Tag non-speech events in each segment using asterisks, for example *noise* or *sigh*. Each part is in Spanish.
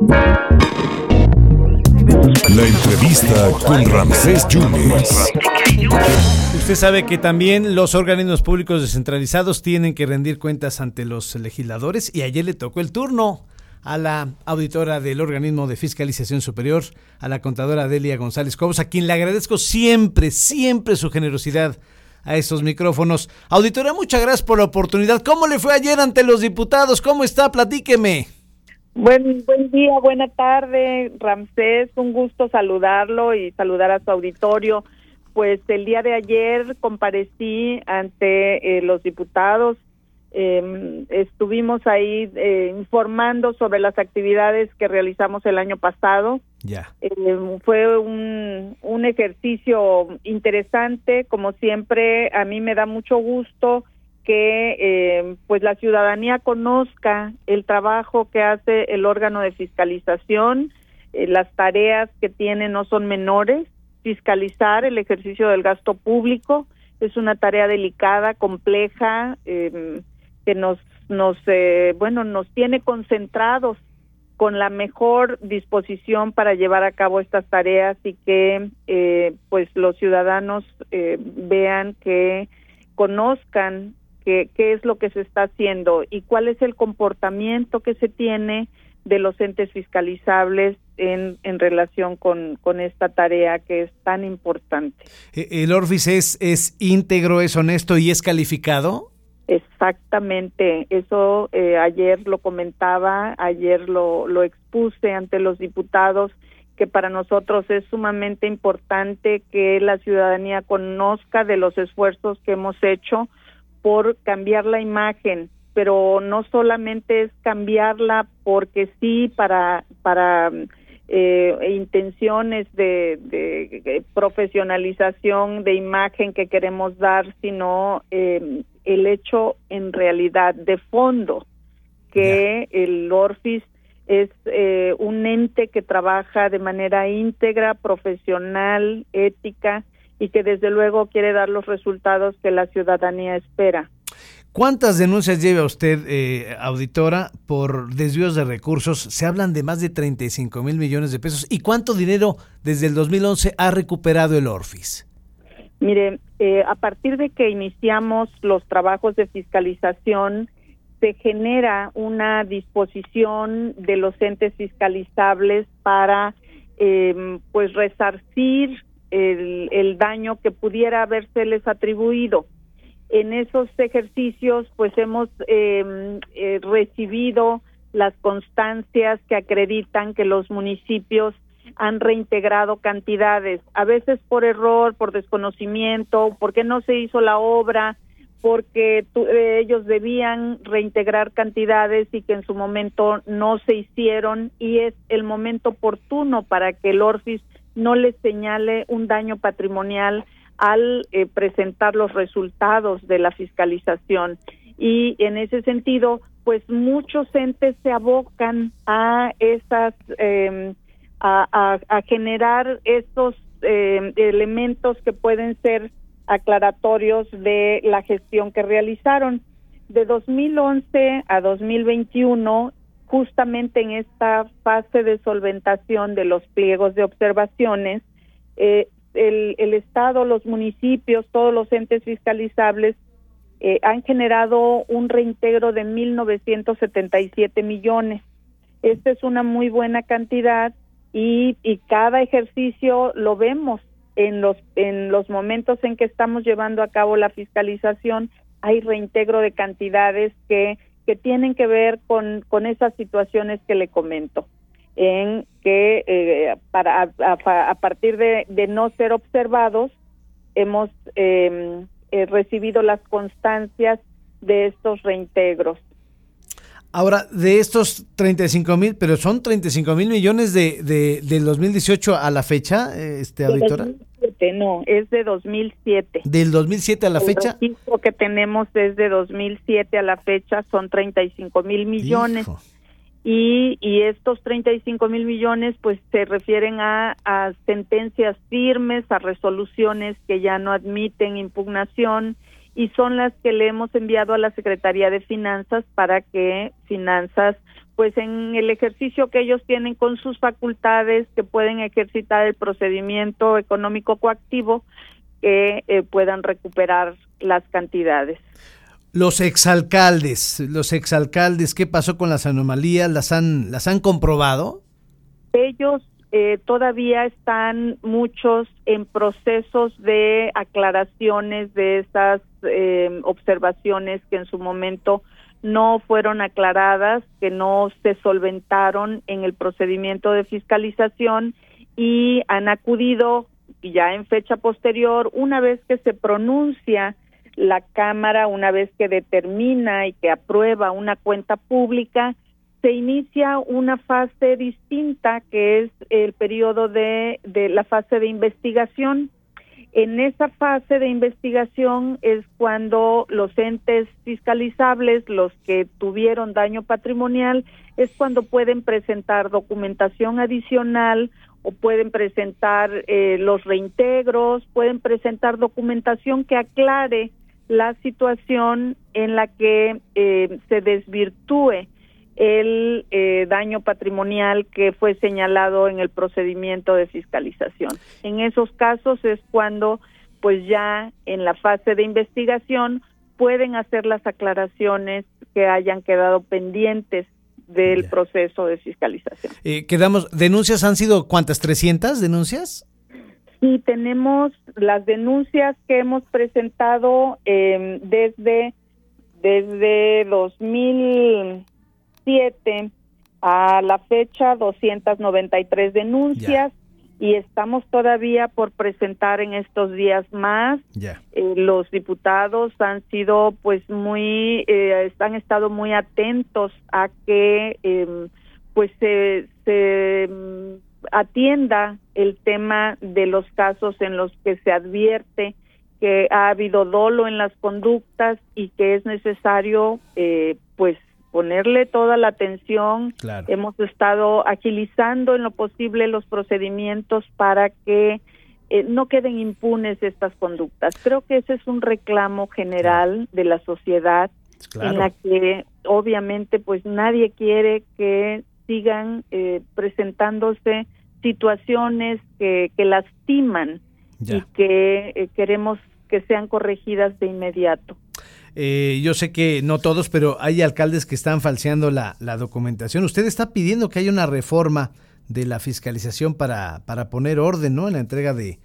La entrevista con Ramsés Yunes. Usted sabe que también los organismos públicos descentralizados tienen que rendir cuentas ante los legisladores y ayer le tocó el turno a la auditora del organismo de fiscalización superior, a la contadora Delia González Cobos, a quien le agradezco siempre, siempre su generosidad a esos micrófonos. Auditora, muchas gracias por la oportunidad. ¿Cómo le fue ayer ante los diputados? ¿Cómo está? Platíqueme. Buen, buen día, buena tarde, Ramsés. Un gusto saludarlo y saludar a su auditorio. Pues el día de ayer comparecí ante eh, los diputados. Eh, estuvimos ahí eh, informando sobre las actividades que realizamos el año pasado. Ya. Eh, fue un, un ejercicio interesante, como siempre, a mí me da mucho gusto que eh, pues la ciudadanía conozca el trabajo que hace el órgano de fiscalización, eh, las tareas que tiene no son menores, fiscalizar el ejercicio del gasto público es una tarea delicada, compleja, eh, que nos nos eh, bueno nos tiene concentrados con la mejor disposición para llevar a cabo estas tareas y que eh, pues los ciudadanos vean que conozcan qué qué es lo que se está haciendo y cuál es el comportamiento que se tiene de los entes fiscalizables en, en relación con, con esta tarea que es tan importante. Eh, ¿El Orfis es, es íntegro, es honesto y es calificado? Exactamente, eso eh, ayer lo comentaba, ayer lo, lo expuse ante los diputados, que para nosotros es sumamente importante que la ciudadanía conozca de los esfuerzos que hemos hecho por cambiar la imagen, pero no solamente es cambiarla porque sí para para eh, intenciones de, de, de, profesionalización de imagen que queremos dar, sino eh, el hecho en realidad de fondo que yeah. el Orfis es eh, un ente que trabaja de manera íntegra, profesional, ética y que desde luego quiere dar los resultados que la ciudadanía espera. ¿Cuántas denuncias lleva usted, eh, auditora, por desvíos de recursos? Se hablan de más de 35 mil millones de pesos. ¿Y cuánto dinero desde el 2011 ha recuperado el Orfis? Mire, eh, a partir de que iniciamos los trabajos de fiscalización, se genera una disposición de los entes fiscalizables para, eh, pues, resarcir el, daño que pudiera habérseles atribuido. En esos ejercicios pues hemos eh, eh, recibido las constancias que acreditan que los municipios han reintegrado cantidades, a veces por error, por desconocimiento, porque no se hizo la obra, porque tu, eh, ellos debían reintegrar cantidades y que en su momento no se hicieron y es el momento oportuno para que el Orfis no les señale un daño patrimonial al eh, presentar los resultados de la fiscalización. Y en ese sentido pues muchos entes se abocan a esas eh, a, a, generar estos eh, elementos que pueden ser aclaratorios de la gestión que realizaron. De 2011 a 2021 justamente en esta fase de solventación de los pliegos de observaciones eh, el, el Estado, los municipios, todos los entes fiscalizables eh, han generado un reintegro de 1.977 millones. Esta es una muy buena cantidad y, y cada ejercicio lo vemos en los, en los momentos en que estamos llevando a cabo la fiscalización, hay reintegro de cantidades que, que tienen que ver con, con esas situaciones que le comento en que eh, para a, partir de, de, no ser observados hemos eh, eh, recibido las constancias de estos reintegros. Ahora, de estos 35 mil, pero son 35 mil millones de, de, del 2018 a la fecha, este, auditora. 2007, no, es de 2007. ¿Del 2007 a la El fecha? El que tenemos es de 2007 a la fecha, son 35 mil millones. Hijo y, y estos 35 mil millones pues se refieren a, a sentencias firmes, a resoluciones que ya no admiten impugnación y son las que le hemos enviado a la Secretaría de Finanzas para que Finanzas pues en el ejercicio que ellos tienen con sus facultades que pueden ejercitar el procedimiento económico coactivo que eh, puedan recuperar las cantidades. Los exalcaldes, los exalcaldes, ¿qué pasó con las anomalías? ¿Las han, las han comprobado? Ellos eh, todavía están muchos en procesos de aclaraciones de esas eh, observaciones que en su momento no fueron aclaradas, que no se solventaron en el procedimiento de fiscalización y han acudido ya en fecha posterior, una vez que se pronuncia la Cámara, una vez que determina y que aprueba una cuenta pública, se inicia una fase distinta que es el periodo de, de la fase de investigación. En esa fase de investigación es cuando los entes fiscalizables, los que tuvieron daño patrimonial, es cuando pueden presentar documentación adicional o pueden presentar eh, los reintegros, pueden presentar documentación que aclare la situación en la que eh, se desvirtúe el eh, daño patrimonial que fue señalado en el procedimiento de fiscalización. En esos casos es cuando, pues ya en la fase de investigación, pueden hacer las aclaraciones que hayan quedado pendientes del proceso de fiscalización. Eh, quedamos, ¿denuncias han sido cuántas? ¿300 denuncias? Sí, tenemos las denuncias que hemos presentado eh, desde, desde 2000 a la fecha 293 denuncias. Y estamos todavía por presentar en estos días más. Eh, los diputados han sido pues muy, eh, han estado muy atentos a que em, pues se, se mm, atienda el tema de los casos en los que se advierte que ha habido dolo en las conductas y que es necesario eh, pues ponerle toda la atención. Hemos estado agilizando en lo posible los procedimientos para que eh, no queden impunes estas conductas. Creo que ese es un reclamo general de la sociedad en la que obviamente pues nadie quiere que sigan eh, presentándose situaciones que, que lastiman y que eh, queremos que sean corregidas de inmediato. Eh, yo sé que no todos, pero hay alcaldes que están falseando la, documentación. Usted está pidiendo que haya una reforma de la fiscalización para, para poner orden ¿no? en la entrega de,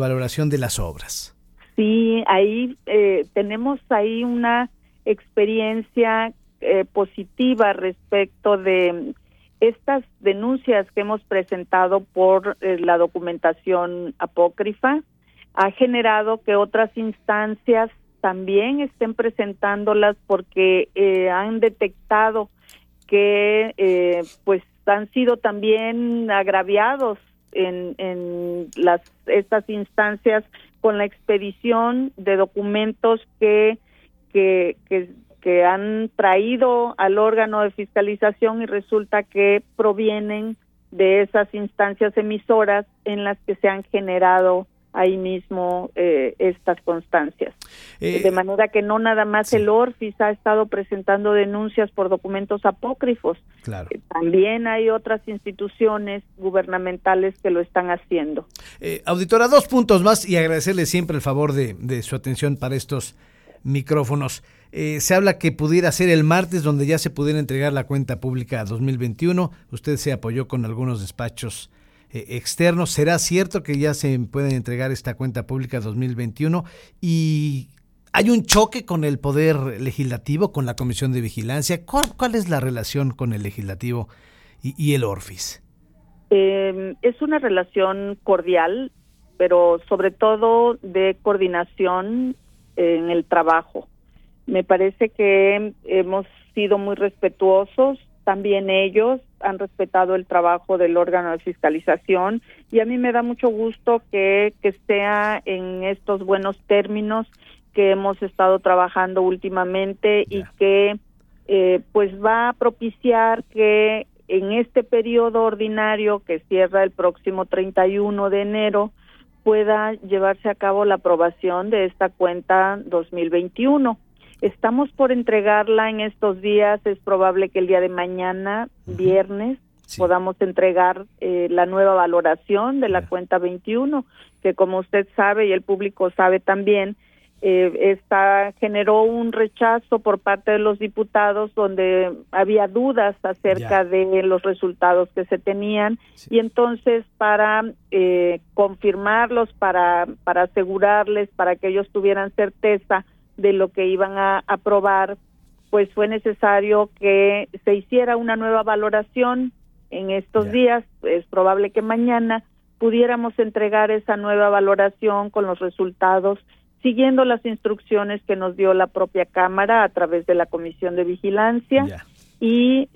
valoración de las obras. Sí, ahí eh, tenemos ahí una experiencia eh, positiva respecto de estas denuncias que hemos presentado por la documentación apócrifa. Ha generado que otras instancias también estén presentándolas porque eh, han detectado que eh, pues han sido también agraviados en, en las estas instancias con la expedición de documentos que, que, que, que han traído al órgano de fiscalización y resulta que provienen de esas instancias emisoras en las que se han generado ahí mismo eh, estas constancias. Eh, de manera que no nada más el ORFIS ha estado presentando denuncias por documentos apócrifos. Claro. Eh, también hay otras instituciones gubernamentales que lo están haciendo. auditora, dos puntos más y agradecerle siempre el favor de, de su atención para estos micrófonos. se habla que pudiera ser el martes donde ya se pudiera entregar la cuenta pública 2021. Usted se apoyó con algunos despachos eh, externo. ¿Será cierto que ya se puede entregar esta cuenta pública 2021? Y hay un choque con el Poder Legislativo, con la Comisión de Vigilancia. ¿Cuál, es la relación con el Legislativo y, el ORFIS? Em, es una relación cordial, pero sobre todo de coordinación en el trabajo. Me parece que hemos sido muy respetuosos también ellos han respetado el trabajo del órgano de fiscalización y a mí me da mucho gusto que, que sea en estos buenos términos que hemos estado trabajando últimamente y que eh, pues va a propiciar que en este periodo ordinario que cierra el próximo 31 de enero pueda llevarse a cabo la aprobación de esta cuenta 2021 Estamos por entregarla en estos días, es probable que el día de mañana, viernes, podamos entregar eh, la nueva valoración de la cuenta 21, que como usted sabe y el público sabe también, eh, esta generó un rechazo por parte de los diputados donde había dudas acerca de los resultados que se tenían. Y entonces para eh, confirmarlos, para, para asegurarles, para que ellos tuvieran certeza de lo que iban a aprobar, pues fue necesario que se hiciera una nueva valoración en estos días, es probable que mañana pudiéramos entregar esa nueva valoración con los resultados siguiendo las instrucciones que nos dio la propia Cámara a través de la Comisión de Vigilancia. Y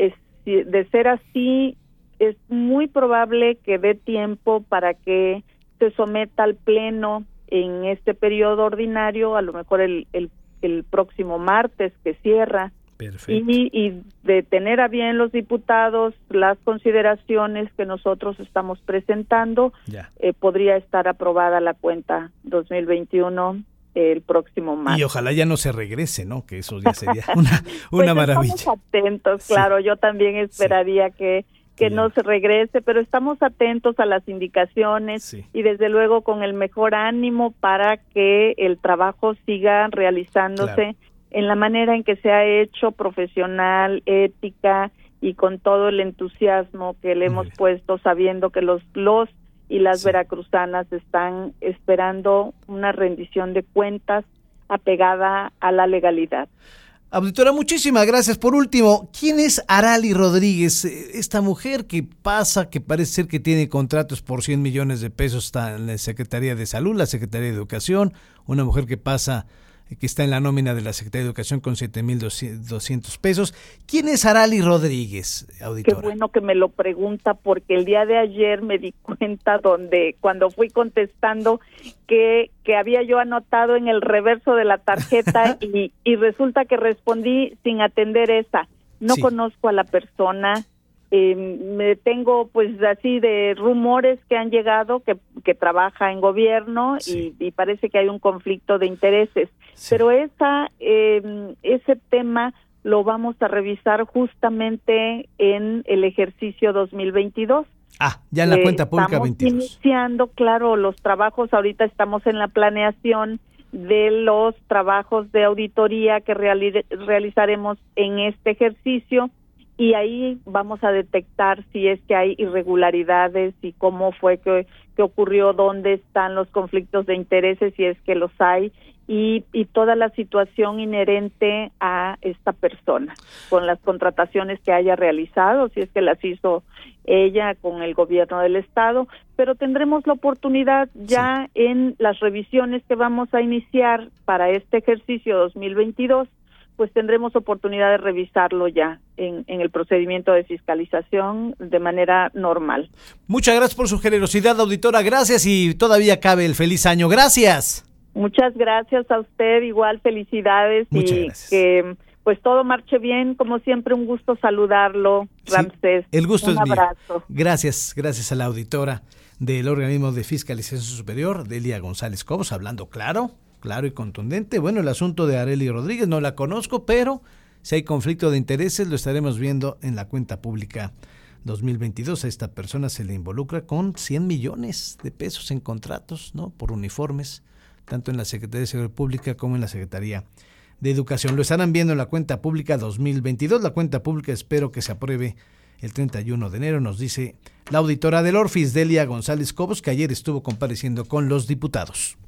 de ser así es muy probable que dé tiempo para que se someta al Pleno en este periodo ordinario, a lo mejor el, el, el próximo martes que cierra y, de tener a bien los diputados las consideraciones que nosotros estamos presentando, eh, podría estar aprobada la cuenta 2021 el próximo martes. Y ojalá ya no se regrese, ¿no? Que eso ya sería *laughs* una, pues una maravilla. Estamos atentos, claro, yo también esperaría que que no se regrese, pero estamos atentos a las indicaciones y desde luego con el mejor ánimo para que el trabajo siga realizándose en la manera en que se ha hecho profesional, ética y con todo el entusiasmo que le hemos puesto sabiendo que los los y las veracruzanas están esperando una rendición de cuentas apegada a la legalidad. Auditora, muchísimas gracias. Por último, ¿quién es Arali Rodríguez? Esta mujer que pasa, que parece ser que tiene contratos por 100 millones de pesos, está en la Secretaría de Salud, la Secretaría de Educación, una mujer que pasa que está en la nómina de la Secretaría de Educación con 7.200 pesos. ¿Quién es Arali Rodríguez, auditora? Qué bueno que me lo pregunta porque el día de ayer me di *laughs* cuenta donde cuando fui contestando que, que había yo anotado en el reverso de la tarjeta *laughs* y, y resulta que respondí sin atender esa. No conozco a la persona, eh, me tengo pues así de rumores que han llegado que, que trabaja en gobierno y, parece que hay un conflicto de intereses. Pero esa eh, ese tema lo vamos a revisar justamente en el ejercicio 2022 Ah, ya en la cuenta pública estamos iniciando, claro, los trabajos, ahorita estamos en la planeación de los trabajos de auditoría que realizaremos en este ejercicio y ahí vamos a detectar si es que hay irregularidades y cómo fue que, que ocurrió, dónde están los conflictos de intereses, si es que los hay, y, y toda la situación inherente a esta persona, con las contrataciones que haya realizado, si es que las hizo ella con el gobierno del estado, pero tendremos la oportunidad ya en las revisiones que vamos a iniciar para este ejercicio 2022 pues tendremos oportunidad de revisarlo ya en, el procedimiento de fiscalización de manera normal. Muchas gracias por su generosidad, auditora. Gracias y todavía cabe el feliz año. Gracias. Muchas gracias a usted, igual felicidades y que pues todo marche bien, como siempre un gusto saludarlo, Ramsés. el gusto es abrazo. Gracias, gracias a la auditora del organismo de fiscalización superior, Delia González Cobos, hablando claro claro y contundente. Bueno, el asunto de Areli Rodríguez no la conozco, pero si hay conflicto de intereses lo estaremos viendo en la cuenta pública 2022. A esta persona se le involucra con 100 millones de pesos en contratos, ¿no? Por uniformes, tanto en la Secretaría de Seguridad Pública como en la Secretaría de Educación. Lo estarán viendo en la cuenta pública 2022. La cuenta pública espero que se apruebe el 31 de enero, nos dice la auditora del Orfis, Delia González Cobos, que ayer estuvo compareciendo con los diputados.